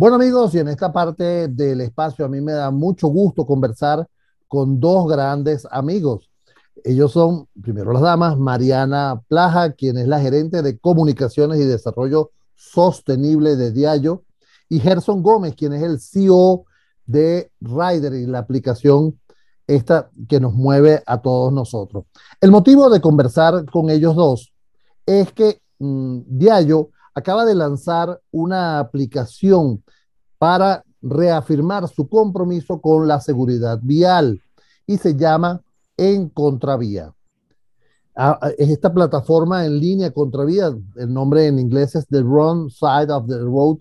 Bueno amigos, y en esta parte del espacio a mí me da mucho gusto conversar con dos grandes amigos. Ellos son, primero las damas, Mariana Plaja, quien es la gerente de comunicaciones y desarrollo sostenible de Diallo, y Gerson Gómez, quien es el CEO de Rider y la aplicación esta que nos mueve a todos nosotros. El motivo de conversar con ellos dos es que mmm, Diallo acaba de lanzar una aplicación para reafirmar su compromiso con la seguridad vial y se llama En Contravía. Es esta plataforma en línea Contravía, el nombre en inglés es The Wrong Side of the Road,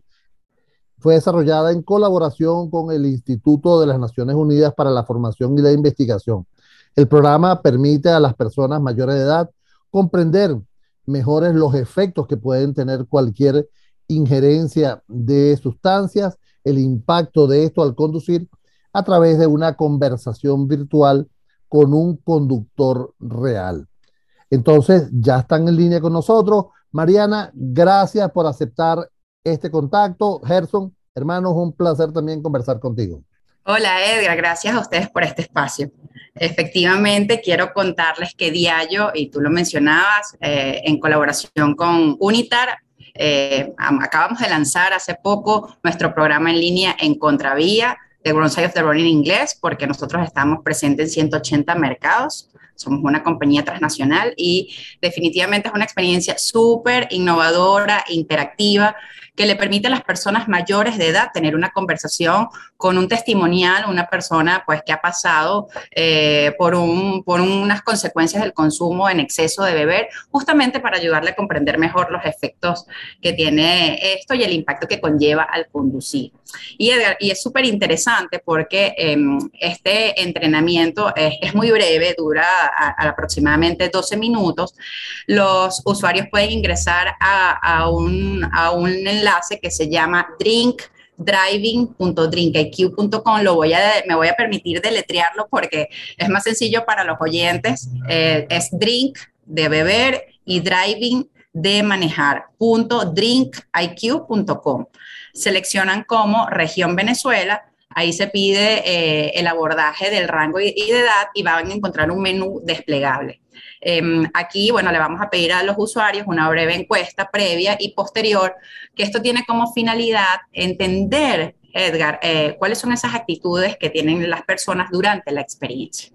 fue desarrollada en colaboración con el Instituto de las Naciones Unidas para la Formación y la Investigación. El programa permite a las personas mayores de edad comprender mejores los efectos que pueden tener cualquier injerencia de sustancias, el impacto de esto al conducir a través de una conversación virtual con un conductor real. Entonces, ya están en línea con nosotros. Mariana, gracias por aceptar este contacto. Gerson, hermanos, un placer también conversar contigo. Hola Edgar, gracias a ustedes por este espacio. Efectivamente, quiero contarles que Diallo, y tú lo mencionabas, eh, en colaboración con Unitar, eh, acabamos de lanzar hace poco nuestro programa en línea en Contravía de Side of the Road en inglés, porque nosotros estamos presentes en 180 mercados. Somos una compañía transnacional y definitivamente es una experiencia súper innovadora, interactiva, que le permite a las personas mayores de edad tener una conversación con un testimonial, una persona pues que ha pasado eh, por, un, por unas consecuencias del consumo en exceso de beber, justamente para ayudarle a comprender mejor los efectos que tiene esto y el impacto que conlleva al conducir. Y, y es súper interesante porque eh, este entrenamiento es, es, muy breve, dura a, a aproximadamente 12 minutos. Los usuarios pueden ingresar a, a un, a un enlace que se llama drinkdriving.drinkiq.com. Lo voy a, me voy a permitir deletrearlo porque es más sencillo para los oyentes. Eh, es drink de beber y driving de manejar. drinkiq.com. Seleccionan como región Venezuela. Ahí se pide eh, el abordaje del rango y de edad y van a encontrar un menú desplegable. Eh, aquí, bueno, le vamos a pedir a los usuarios una breve encuesta previa y posterior, que esto tiene como finalidad entender, Edgar, eh, cuáles son esas actitudes que tienen las personas durante la experiencia.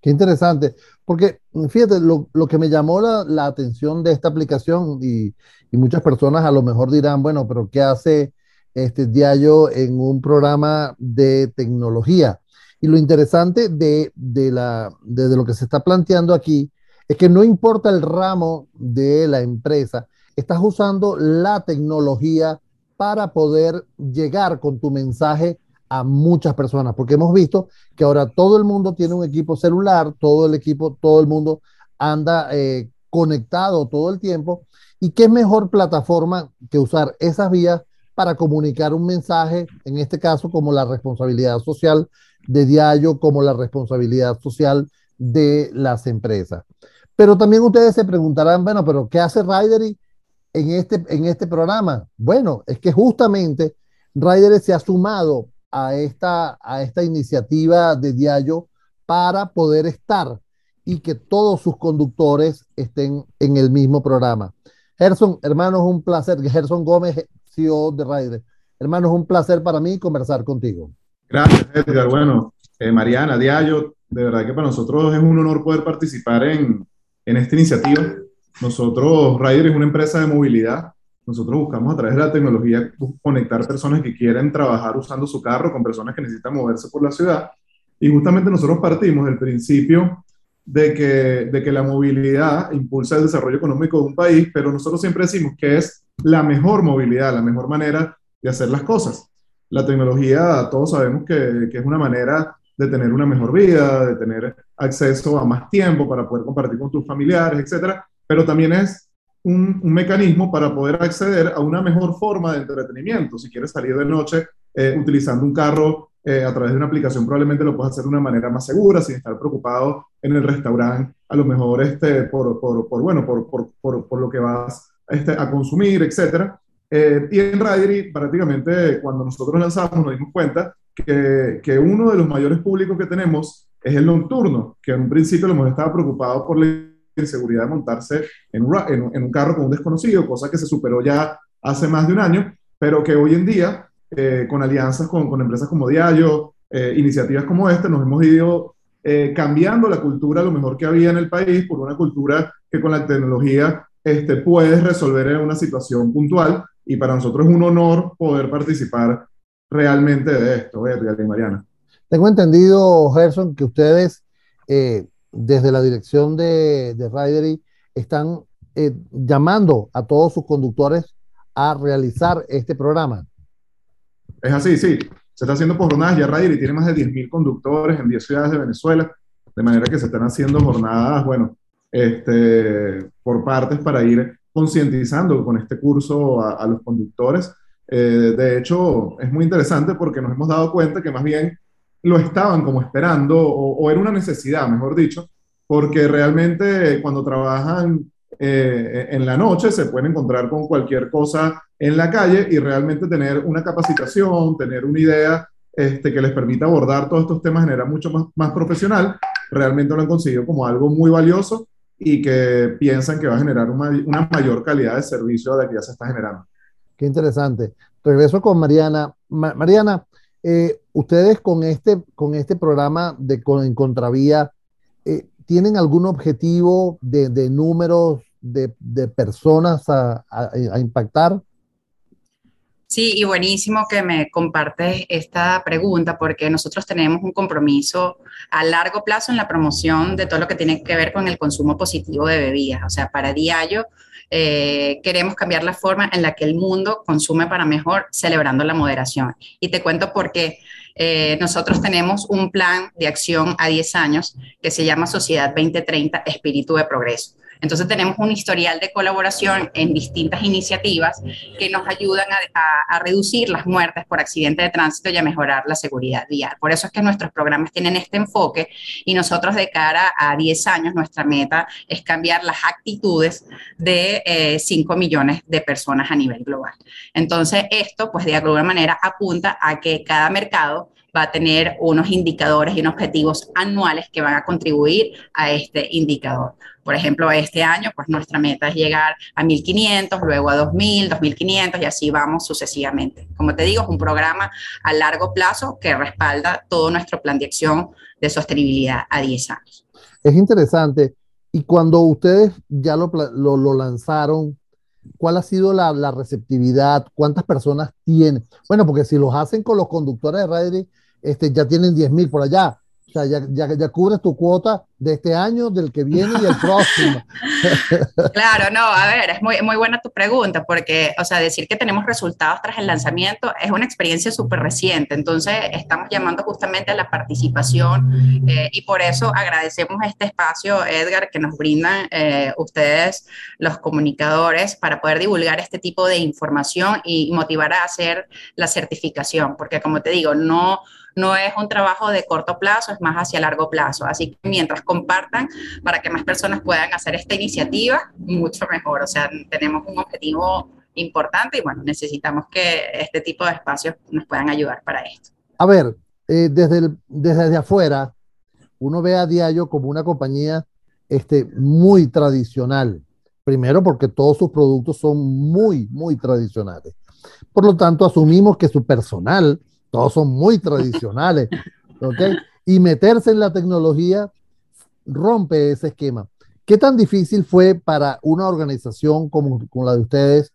Qué interesante, porque fíjate, lo, que me llamó la, atención de esta aplicación y, y, muchas personas a lo mejor dirán, bueno, pero ¿qué hace este Diallo en un programa de tecnología? Y lo interesante de, de, la, de, de, lo que se está planteando aquí es que no importa el ramo de la empresa, estás usando la tecnología para poder llegar con tu mensaje a muchas personas, porque hemos visto que ahora todo el mundo tiene un equipo celular, todo el equipo, todo el mundo anda eh, conectado todo el tiempo. ¿Y qué mejor plataforma que usar esas vías para comunicar un mensaje, en este caso como la responsabilidad social de Diallo, como la responsabilidad social de las empresas? Pero también ustedes se preguntarán, bueno, pero ¿qué hace Ridery en este, en este programa? Bueno, es que justamente Ridery se ha sumado a esta, a esta iniciativa de Diallo para poder estar y que todos sus conductores estén en el mismo programa. Gerson, hermanos, un placer. Gerson Gómez, CEO de Rider. Hermanos, un placer para mí conversar contigo. Gracias, Edgar. Bueno, eh, Mariana, Diallo, de verdad que para nosotros es un honor poder participar en, en esta iniciativa. Nosotros, Rider es una empresa de movilidad. Nosotros buscamos a través de la tecnología conectar personas que quieren trabajar usando su carro con personas que necesitan moverse por la ciudad. Y justamente nosotros partimos del principio de que, de que la movilidad impulsa el desarrollo económico de un país, pero nosotros siempre decimos que es la mejor movilidad, la mejor manera de hacer las cosas. La tecnología, todos sabemos que, que es una manera de tener una mejor vida, de tener acceso a más tiempo para poder compartir con tus familiares, etcétera, pero también es un, un, mecanismo para poder acceder a una mejor forma de entretenimiento. Si quieres salir de noche eh, utilizando un carro eh, a través de una aplicación, probablemente lo puedas hacer de una manera más segura, sin estar preocupado en el restaurante, a lo mejor este, por, por, por bueno, por, por, por, lo que vas este, a consumir, etcétera. Eh, y en Ridery, prácticamente cuando nosotros lanzamos nos dimos cuenta que, que, uno de los mayores públicos que tenemos es el nocturno, que en un principio lo hemos estado preocupado por la inseguridad de montarse en un, en, un carro con un desconocido, cosa que se superó ya hace más de un año, pero que hoy en día, eh, con alianzas con, con, empresas como Diallo, eh, iniciativas como esta, nos hemos ido eh, cambiando la cultura, lo mejor que había en el país, por una cultura que con la tecnología este, puedes resolver en una situación puntual y para nosotros es un honor poder participar realmente de esto, Edgar y Mariana. Tengo entendido, Gerson, que ustedes eh, desde la dirección de, de Ridery están eh, llamando a todos sus conductores a realizar este programa. Es así, sí. Se está haciendo por jornadas. Ya Ridery tiene más de 10.000 conductores en 10 ciudades de Venezuela, de manera que se están haciendo jornadas, bueno, este, por partes para ir concientizando con este curso a, los conductores. Eh, de hecho, es muy interesante porque nos hemos dado cuenta que más bien lo estaban como esperando o, era una necesidad, mejor dicho, porque realmente cuando trabajan eh, en la noche se pueden encontrar con cualquier cosa en la calle y realmente tener una capacitación, tener una idea este, que les permita abordar todos estos temas de manera mucho más, más profesional, realmente lo han conseguido como algo muy valioso y que piensan que va a generar una, mayor calidad de servicio de la que ya se está generando. Qué interesante. Regreso con Mariana. Mariana, eh, ustedes con este, con este programa de en Contravía, eh, ¿tienen algún objetivo de, de números de, de personas a, a, impactar? Sí, y buenísimo que me compartes esta pregunta porque nosotros tenemos un compromiso a largo plazo en la promoción de todo lo que tiene que ver con el consumo positivo de bebidas. O sea, para Diallo eh, queremos cambiar la forma en la que el mundo consume para mejor, celebrando la moderación. Y te cuento por qué. Eh, nosotros tenemos un plan de acción a 10 años que se llama Sociedad 2030, Espíritu de Progreso. Entonces tenemos un historial de colaboración en distintas iniciativas que nos ayudan a, reducir las muertes por accidente de tránsito y a mejorar la seguridad vial. Por eso es que nuestros programas tienen este enfoque y nosotros de cara a 10 años nuestra meta es cambiar las actitudes de eh, 5 millones de personas a nivel global. Entonces esto pues de alguna manera apunta a que cada mercado va a tener unos indicadores y unos objetivos anuales que van a contribuir a este indicador. Por ejemplo, este año, pues nuestra meta es llegar a 1.500, luego a 2.000, 2.500 y así vamos sucesivamente. Como te digo, es un programa a largo plazo que respalda todo nuestro plan de acción de sostenibilidad a 10 años. Es interesante. Y cuando ustedes ya lo, lanzaron, ¿cuál ha sido la, la, receptividad? ¿Cuántas personas tienen? Bueno, porque si los hacen con los conductores de radio, este, ya tienen 10 mil por allá. O sea, ya, ya, ya, cubres tu cuota de este año, del que viene y el próximo. claro, no, a ver, es muy, muy buena tu pregunta, porque, o sea, decir que tenemos resultados tras el lanzamiento es una experiencia súper reciente. Entonces, estamos llamando justamente a la participación eh, y por eso agradecemos este espacio, Edgar, que nos brindan eh, ustedes, los comunicadores, para poder divulgar este tipo de información y motivar a hacer la certificación, porque como te digo, no no es un trabajo de corto plazo, es más hacia largo plazo. Así que mientras compartan para que más personas puedan hacer esta iniciativa, mucho mejor. O sea, tenemos un objetivo importante y bueno, necesitamos que este tipo de espacios nos puedan ayudar para esto. A ver, eh, desde, el, desde afuera, uno ve a Diallo como una compañía este, muy tradicional. Primero porque todos sus productos son muy, muy tradicionales. Por lo tanto, asumimos que su personal todos son muy tradicionales, ¿ok? Y meterse en la tecnología rompe ese esquema. ¿Qué tan difícil fue para una organización como, la de ustedes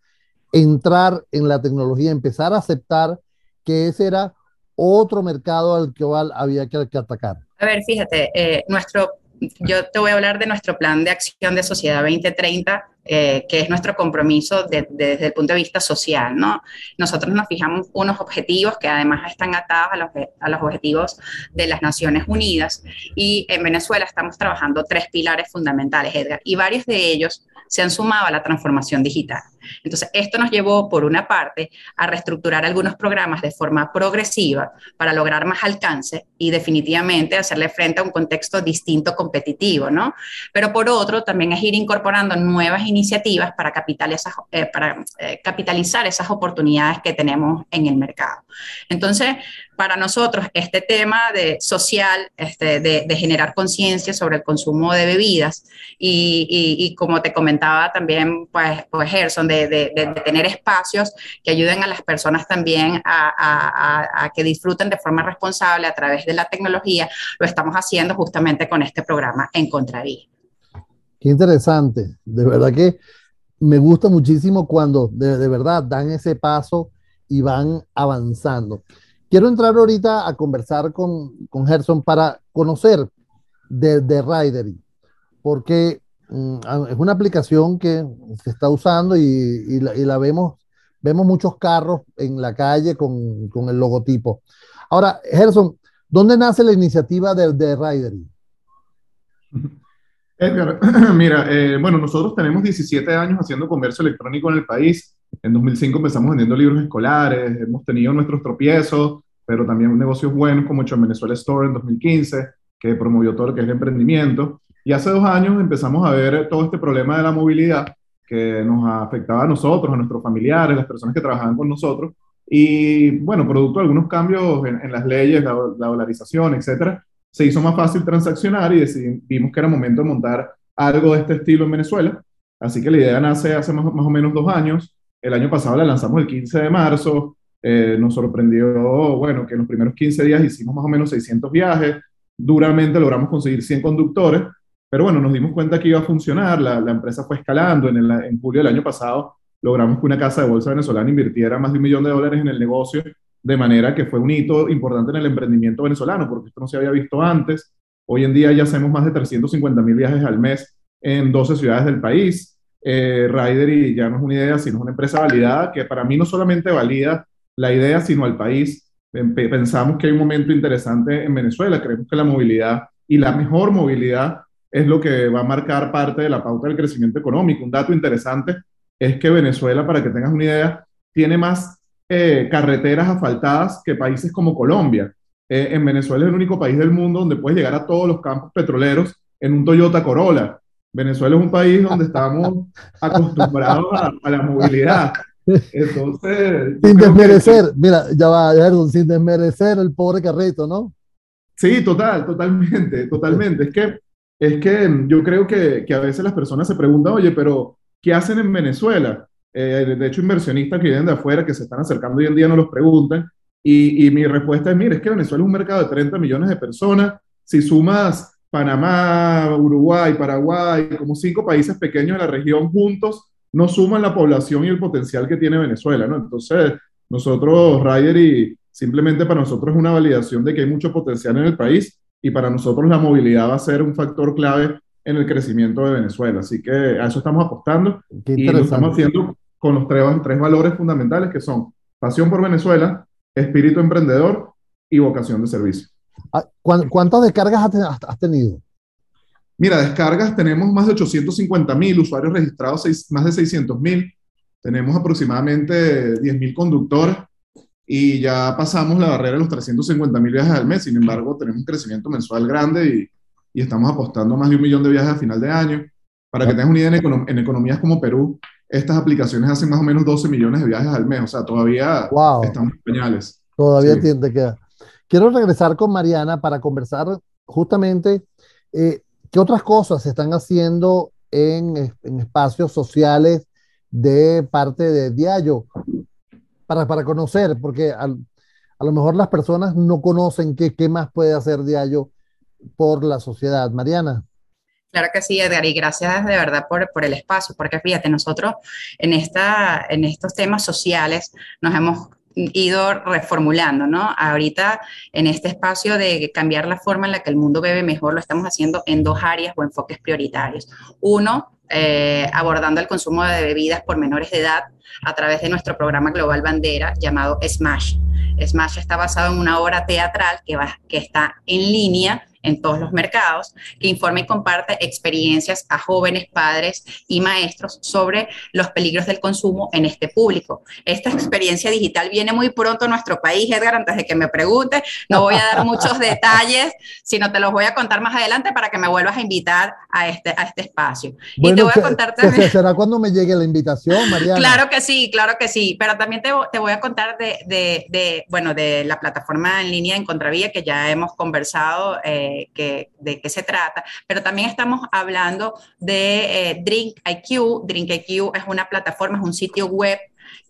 entrar en la tecnología, empezar a aceptar que ese era otro mercado al que había que, que atacar? A ver, fíjate, eh, nuestro yo te voy a hablar de nuestro plan de acción de Sociedad 2030, eh, que es nuestro compromiso de, de, desde el punto de vista social, ¿no? Nosotros nos fijamos unos objetivos que además están atados a los objetivos de las Naciones Unidas y en Venezuela estamos trabajando tres pilares fundamentales, Edgar, y varios de ellos se han sumado a la transformación digital. Entonces, esto nos llevó, por una parte, a reestructurar algunos programas de forma progresiva para lograr más alcance y definitivamente hacerle frente a un contexto distinto competitivo, ¿no? Pero por otro, también es ir incorporando nuevas iniciativas para, eh, para eh, capitalizar esas oportunidades que tenemos en el mercado. Entonces, para nosotros este tema de social, este, de, generar conciencia sobre el consumo de bebidas y, como te comentaba también, pues, pues Gerson, de, tener espacios que ayuden a las personas también a, que disfruten de forma responsable a través de la tecnología, lo estamos haciendo justamente con este programa En Contravía. Qué interesante, de verdad que me gusta muchísimo cuando de verdad dan ese paso y van avanzando. Quiero entrar ahorita a conversar con, con Gerson para conocer de, de Ridery, porque es una aplicación que se está usando y, y, la, vemos, vemos muchos carros en la calle con, con, el logotipo. Ahora, Gerson, ¿dónde nace la iniciativa de, de Ridery? Edgar, mira, eh, bueno, nosotros tenemos 17 años haciendo comercio electrónico en el país. En 2005 empezamos vendiendo libros escolares, hemos tenido nuestros tropiezos, pero también negocios buenos como hecho en Venezuela Store en 2015, que promovió todo lo que es el emprendimiento. Y hace dos años empezamos a ver todo este problema de la movilidad que nos afectaba a nosotros, a nuestros familiares, las personas que trabajaban con nosotros. Y bueno, producto de algunos cambios en, las leyes, la, la, dolarización, etcétera, se hizo más fácil transaccionar y decidimos que era momento de montar algo de este estilo en Venezuela. Así que la idea nace hace más, o menos dos años. El año pasado la lanzamos el 15 de marzo. Eh, nos sorprendió, bueno, que en los primeros 15 días hicimos más o menos 600 viajes. Duramente logramos conseguir 100 conductores. Pero bueno, nos dimos cuenta que iba a funcionar. La, la empresa fue escalando. En, el, en julio del año pasado logramos que una casa de bolsa venezolana invirtiera más de un millón de dólares en el negocio, de manera que fue un hito importante en el emprendimiento venezolano, porque esto no se había visto antes. Hoy en día ya hacemos más de 350 mil viajes al mes en 12 ciudades del país eh, y ya no es una idea, sino una empresa validada que para mí no solamente valida la idea, sino al país. Pensamos que hay un momento interesante en Venezuela, creemos que la movilidad y la mejor movilidad es lo que va a marcar parte de la pauta del crecimiento económico. Un dato interesante es que Venezuela, para que tengas una idea, tiene más eh, carreteras asfaltadas que países como Colombia. Eh, en Venezuela es el único país del mundo donde puedes llegar a todos los campos petroleros en un Toyota Corolla. Venezuela es un país donde estamos acostumbrados a, la movilidad. Entonces. Sin desmerecer, mira, ya va, sin desmerecer el pobre carrito, ¿no? Sí, total, totalmente, totalmente. Es que, es que yo creo que, que a veces las personas se preguntan, oye, pero ¿qué hacen en Venezuela? Eh, de hecho, inversionistas que vienen de afuera, que se están acercando hoy en día, nos los preguntan. Y, y mi respuesta es, mire, es que Venezuela es un mercado de 30 millones de personas. Si sumas Panamá, Uruguay, Paraguay, como cinco países pequeños de la región juntos, no suman la población y el potencial que tiene Venezuela, ¿no? Entonces, nosotros, Ryder, y simplemente para nosotros es una validación de que hay mucho potencial en el país y para nosotros la movilidad va a ser un factor clave en el crecimiento de Venezuela. Así que a eso estamos apostando y lo estamos haciendo con los tres, tres valores fundamentales que son pasión por Venezuela, espíritu emprendedor y vocación de servicio. Ah, ¿Cuántas descargas has tenido? Mira, descargas tenemos más de 850 mil, usuarios registrados más de 600 mil, tenemos aproximadamente 10 mil conductores y ya pasamos la barrera de los 350 mil viajes al mes, sin embargo tenemos un crecimiento mensual grande y, y, estamos apostando a más de un millón de viajes a final de año. Para que tengas una idea, en, en, economías como Perú, estas aplicaciones hacen más o menos 12 millones de viajes al mes, o sea, todavía estamos en pañales. Todavía sí. te queda. Quiero regresar con Mariana para conversar justamente eh, qué otras cosas se están haciendo en, en, espacios sociales de parte de Diallo para, para conocer, porque a lo mejor las personas no conocen qué, qué más puede hacer Diallo por la sociedad. Mariana. Claro que sí, Edgar, y gracias de verdad por, por, el espacio, porque fíjate, nosotros en, esta, en estos temas sociales nos hemos ido reformulando, ¿no? Ahorita en este espacio de cambiar la forma en la que el mundo bebe mejor, lo estamos haciendo en dos áreas o enfoques prioritarios. Uno, eh, abordando el consumo de bebidas por menores de edad a través de nuestro programa Global Bandera llamado Smash. Smash está basado en una obra teatral que, va, que está en línea en todos los mercados, que informa y comparte experiencias a jóvenes, padres y maestros sobre los peligros del consumo en este público. Esta experiencia digital viene muy pronto a nuestro país, Edgar, antes de que me pregunte, no voy a dar muchos detalles, sino te los voy a contar más adelante para que me vuelvas a invitar a este, a este espacio. y te voy a contar también... ¿Será cuando me llegue la invitación, Mariana? Claro que sí, claro que sí, pero también te, te voy a contar de, de, de, bueno, de la plataforma en línea en Contravía, que ya hemos conversado eh, que, de qué se trata, pero también estamos hablando de eh, Drink IQ. Drink IQ es una plataforma, es un sitio web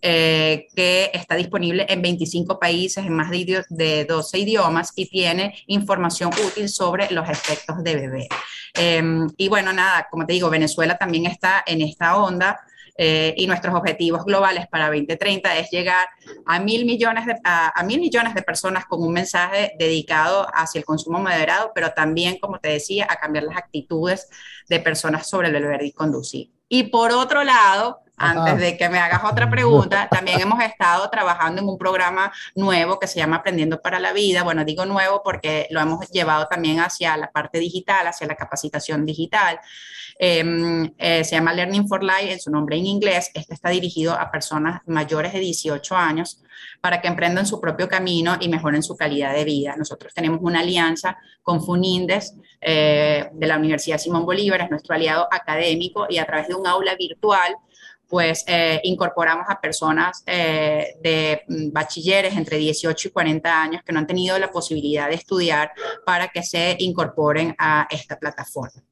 eh, que está disponible en 25 países, en más de, de 12 idiomas y tiene información útil sobre los efectos de bebé. Em, y bueno, nada, como te digo, Venezuela también está en esta onda. Eh, y nuestros objetivos globales para 2030 es llegar a mil, millones de, a, mil millones de personas con un mensaje dedicado hacia el consumo moderado, pero también, como te decía, a cambiar las actitudes de personas sobre el beber y conducir. Y por otro lado, antes de que me hagas otra pregunta, también hemos estado trabajando en un programa nuevo que se llama Aprendiendo para la Vida. Bueno, digo nuevo porque lo hemos llevado también hacia la parte digital, hacia la capacitación digital. Em, eh, se llama Learning for Life, en su nombre en inglés. Este está dirigido a personas mayores de 18 años para que emprendan su propio camino y mejoren su calidad de vida. Nosotros tenemos una alianza con Funindes eh, de la Universidad Simón Bolívar, es nuestro aliado académico y a través de un aula virtual pues eh, incorporamos a personas eh, de mm, bachilleres entre 18 y 40 años que no han tenido la posibilidad de estudiar para que se incorporen a esta plataforma.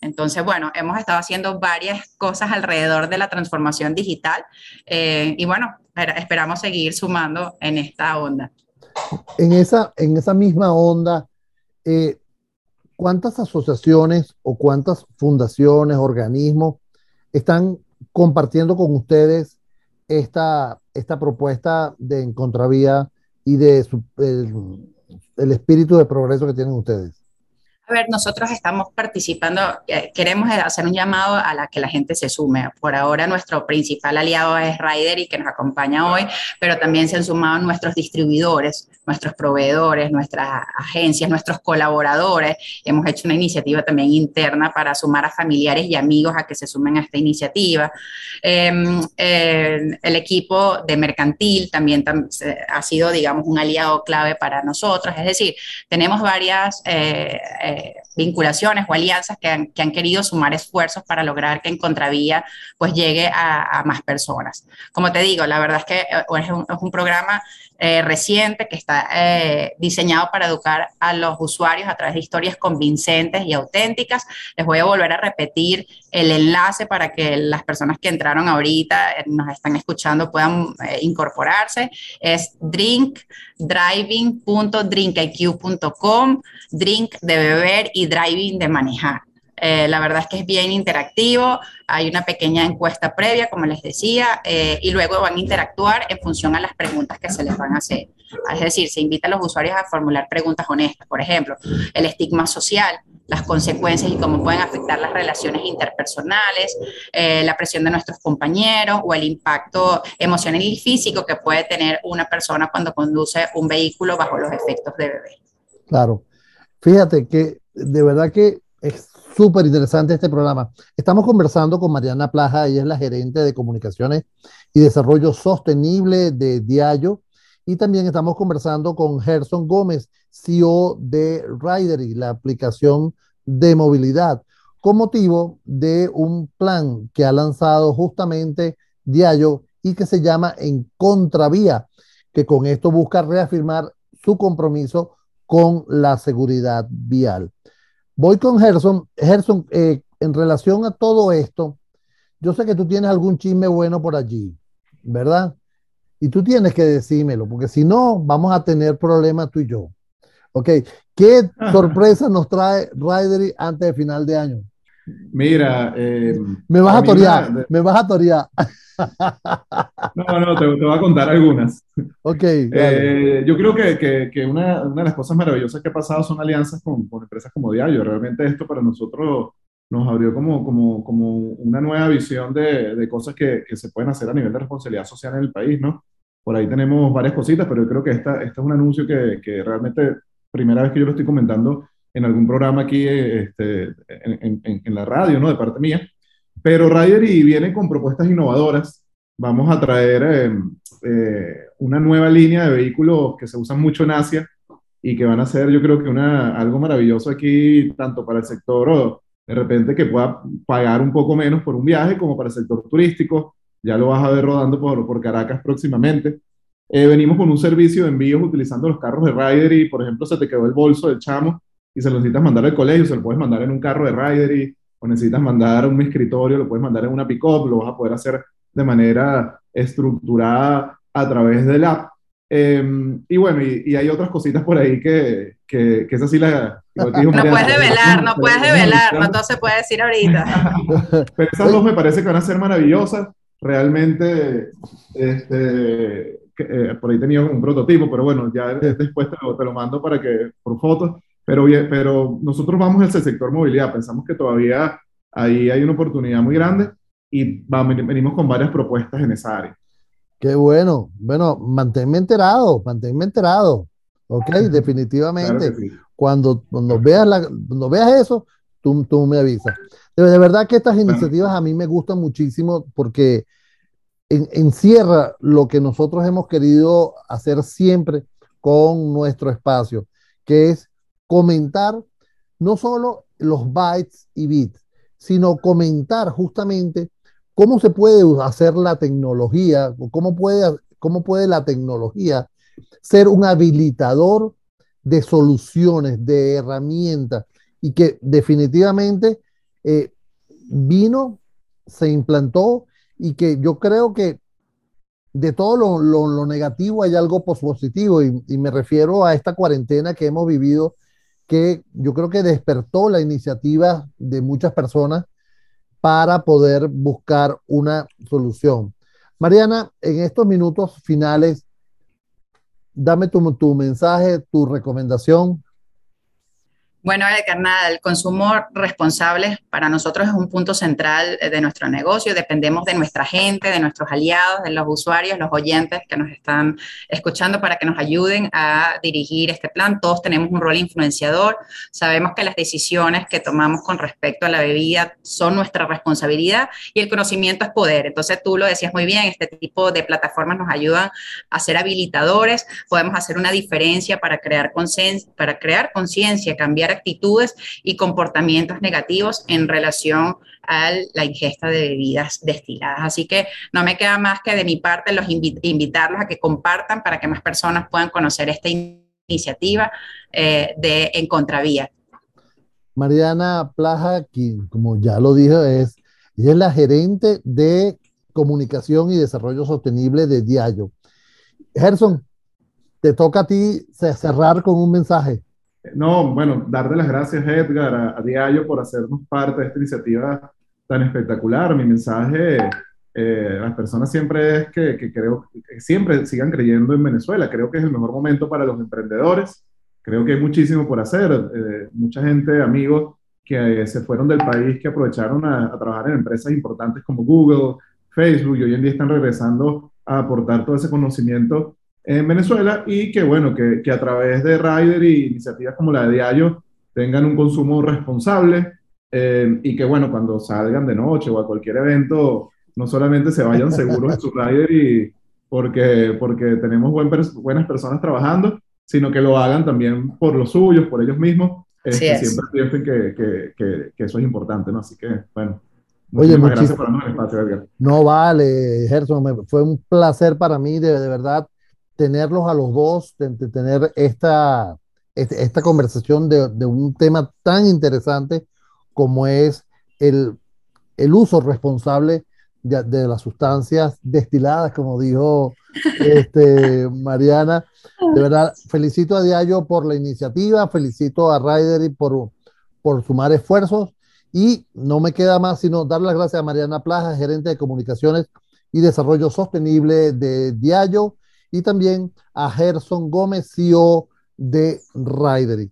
Entonces, bueno, hemos estado haciendo varias cosas alrededor de la transformación digital eh, y bueno, esperamos seguir sumando en esta onda. En esa, en esa misma onda, ¿cuántas asociaciones o cuántas fundaciones, organismos están compartiendo con ustedes esta, esta propuesta de en contravía y de el espíritu de progreso que tienen ustedes. A ver, nosotros estamos participando, eh, queremos hacer un llamado a que la gente se sume. Por ahora nuestro principal aliado es Ryder y que nos acompaña hoy, pero también se han sumado nuestros distribuidores, nuestros proveedores, nuestras agencias, nuestros colaboradores. Hemos hecho una iniciativa también interna para sumar a familiares y amigos a que se sumen a esta iniciativa. Em, el equipo de mercantil también ha sido, digamos, un aliado clave para nosotros. Es decir, tenemos varias... Eh, eh, vinculaciones o alianzas que han, que han, querido sumar esfuerzos para lograr que en Contravía pues llegue a, más personas. Como te digo, la verdad es que eh, es un programa eh, reciente que está eh, diseñado para educar a los usuarios a través de historias convincentes y auténticas. Les voy a volver a repetir el enlace para que las personas que entraron ahorita, eh, nos están escuchando, puedan incorporarse. Es drinkdriving.drinkiq.com, drink de beber y driving de manejar. Eh, la verdad es que es bien interactivo, hay una pequeña encuesta previa, como les decía, eh, y luego van a interactuar en función a las preguntas que se les van a hacer. Es decir, se invita a los usuarios a formular preguntas honestas, por ejemplo, el estigma social, las consecuencias y cómo pueden afectar las relaciones interpersonales, eh, la presión de nuestros compañeros o el impacto emocional y físico que puede tener una persona cuando conduce un vehículo bajo los efectos de bebé. Claro. Fíjate que de verdad que es súper interesante este programa. Estamos conversando con Mariana Plaja, ella es la gerente de comunicaciones y desarrollo sostenible de Diallo. Y también estamos conversando con Gerson Gómez, CEO de Ridery, la aplicación de movilidad, con motivo de un plan que ha lanzado justamente Diallo y que se llama En Contravía, que con esto busca reafirmar su compromiso con la seguridad vial. Voy con Gerson. Gerson, eh, en relación a todo esto, yo sé que tú tienes algún chisme bueno por allí, ¿verdad? Y tú tienes que decírmelo, porque si no, vamos a tener problemas tú y yo. Ok, ¿qué sorpresa nos trae Ridery antes de final de año? Mira, eh, me vas a, torear, me vas a torear. No, no, te, voy a contar algunas. Ok. Eh, yo creo que, que, una, una, de las cosas maravillosas que ha pasado son alianzas con, con empresas como Diario. Realmente esto para nosotros nos abrió como, como, como una nueva visión de, de cosas que, que, se pueden hacer a nivel de responsabilidad social en el país, ¿no? Por ahí tenemos varias cositas, pero yo creo que esta, este es un anuncio que, que realmente, primera vez que yo lo estoy comentando en algún programa aquí este, en, en, la radio, ¿no? De parte mía. Pero Ridery viene con propuestas innovadoras. Vamos a traer eh, eh, una nueva línea de vehículos que se usan mucho en Asia y que van a ser, yo creo que una, algo maravilloso aquí, tanto para el sector de repente que pueda pagar un poco menos por un viaje, como para el sector turístico. Ya lo vas a ver rodando por, Caracas próximamente. Eh, venimos con un servicio de envíos utilizando los carros de Ridery. Por ejemplo, se te quedó el bolso del chamo y se lo necesitas mandar al colegio, se lo puedes mandar en un carro de Ridery o necesitas mandar un escritorio, lo puedes mandar en una pick-up, lo vas a poder hacer de manera estructurada a través del app. Em, y bueno, y, hay otras cositas por ahí que, que, que esas sí las... no puedes develar, no puedes develar, no todo se puede decir ahorita. Pero esas dos me parece que van a ser maravillosas. Realmente, este, eh, por ahí tenía un prototipo, pero bueno, ya después te lo, te lo mando para que, por fotos. Pero, pero nosotros vamos a ese sector movilidad, pensamos que todavía ahí hay una oportunidad muy grande y venimos con varias propuestas en esa área. Qué bueno. Bueno, manténme enterado, manténme enterado. Ok, definitivamente. cuando, cuando, veas la, cuando veas eso, tú, tú me avisas. De, verdad que estas iniciativas a mí me gustan muchísimo porque encierra lo que nosotros hemos querido hacer siempre con nuestro espacio, que es comentar no solo los bytes y bits, sino comentar justamente cómo se puede hacer la tecnología, cómo puede, cómo puede la tecnología ser un habilitador de soluciones, de herramientas, y que definitivamente eh, vino, se implantó y que yo creo que de todo lo, lo, negativo hay algo positivo y, me refiero a esta cuarentena que hemos vivido que yo creo que despertó la iniciativa de muchas personas para poder buscar una solución. Mariana, en estos minutos finales, dame tu, tu mensaje, tu recomendación bueno, Edgar, nada, el consumo responsable para nosotros es un punto central de nuestro negocio. Dependemos de nuestra gente, de nuestros aliados, de los usuarios, los oyentes que nos están escuchando para que nos ayuden a dirigir este plan. Todos tenemos un rol influenciador. Sabemos que las decisiones que tomamos con respecto a la bebida son nuestra responsabilidad y el conocimiento es poder. Entonces, tú lo decías muy bien, este tipo de plataformas nos ayudan a ser habilitadores, podemos hacer una diferencia para crear conciencia, para crear conciencia, cambiar actitudes y comportamientos negativos en relación a la ingesta de bebidas destiladas. Así que no me queda más que de mi parte los invitarlos a que compartan para que más personas puedan conocer esta iniciativa eh, de En Contravía. Mariana Plaja, quien como ya lo dije, es, ella es la gerente de comunicación y desarrollo sostenible de Diallo. Gerson, te toca a ti cerrar con un mensaje. No, bueno, darle las gracias, Edgar, a, a Diallo por hacernos parte de esta iniciativa tan espectacular. Mi mensaje eh, a las personas siempre es que, que, creo que siempre sigan creyendo en Venezuela. Creo que es el mejor momento para los emprendedores. Creo que hay muchísimo por hacer. Eh, mucha gente, amigos, que eh, se fueron del país, que aprovecharon a, a, trabajar en empresas importantes como Google, Facebook, y hoy en día están regresando a aportar todo ese conocimiento en Venezuela y que, bueno, que, que a través de Rider y iniciativas como la de Diallo tengan un consumo responsable eh, y que, bueno, cuando salgan de noche o a cualquier evento, no solamente se vayan seguros en su Rider y porque, porque tenemos buen, buenas personas trabajando, sino que lo hagan también por los suyos, por ellos mismos. Este, siempre piensen que, que, que, eso es importante, ¿no? Así que, bueno. Oye, gracias por el espacio, Edgar. No vale, Gerson, fue un placer para mí, de, de verdad, tenerlos a los dos, de, tener esta, este, esta conversación de, de, un tema tan interesante como es el, el uso responsable de, de, las sustancias destiladas, como dijo este, Mariana. De verdad, felicito a Diallo por la iniciativa, felicito a Ryder por, por sumar esfuerzos y no me queda más sino dar las gracias a Mariana Plaza, gerente de comunicaciones y desarrollo sostenible de Diallo y también a Gerson Gómez, CEO de Ridery.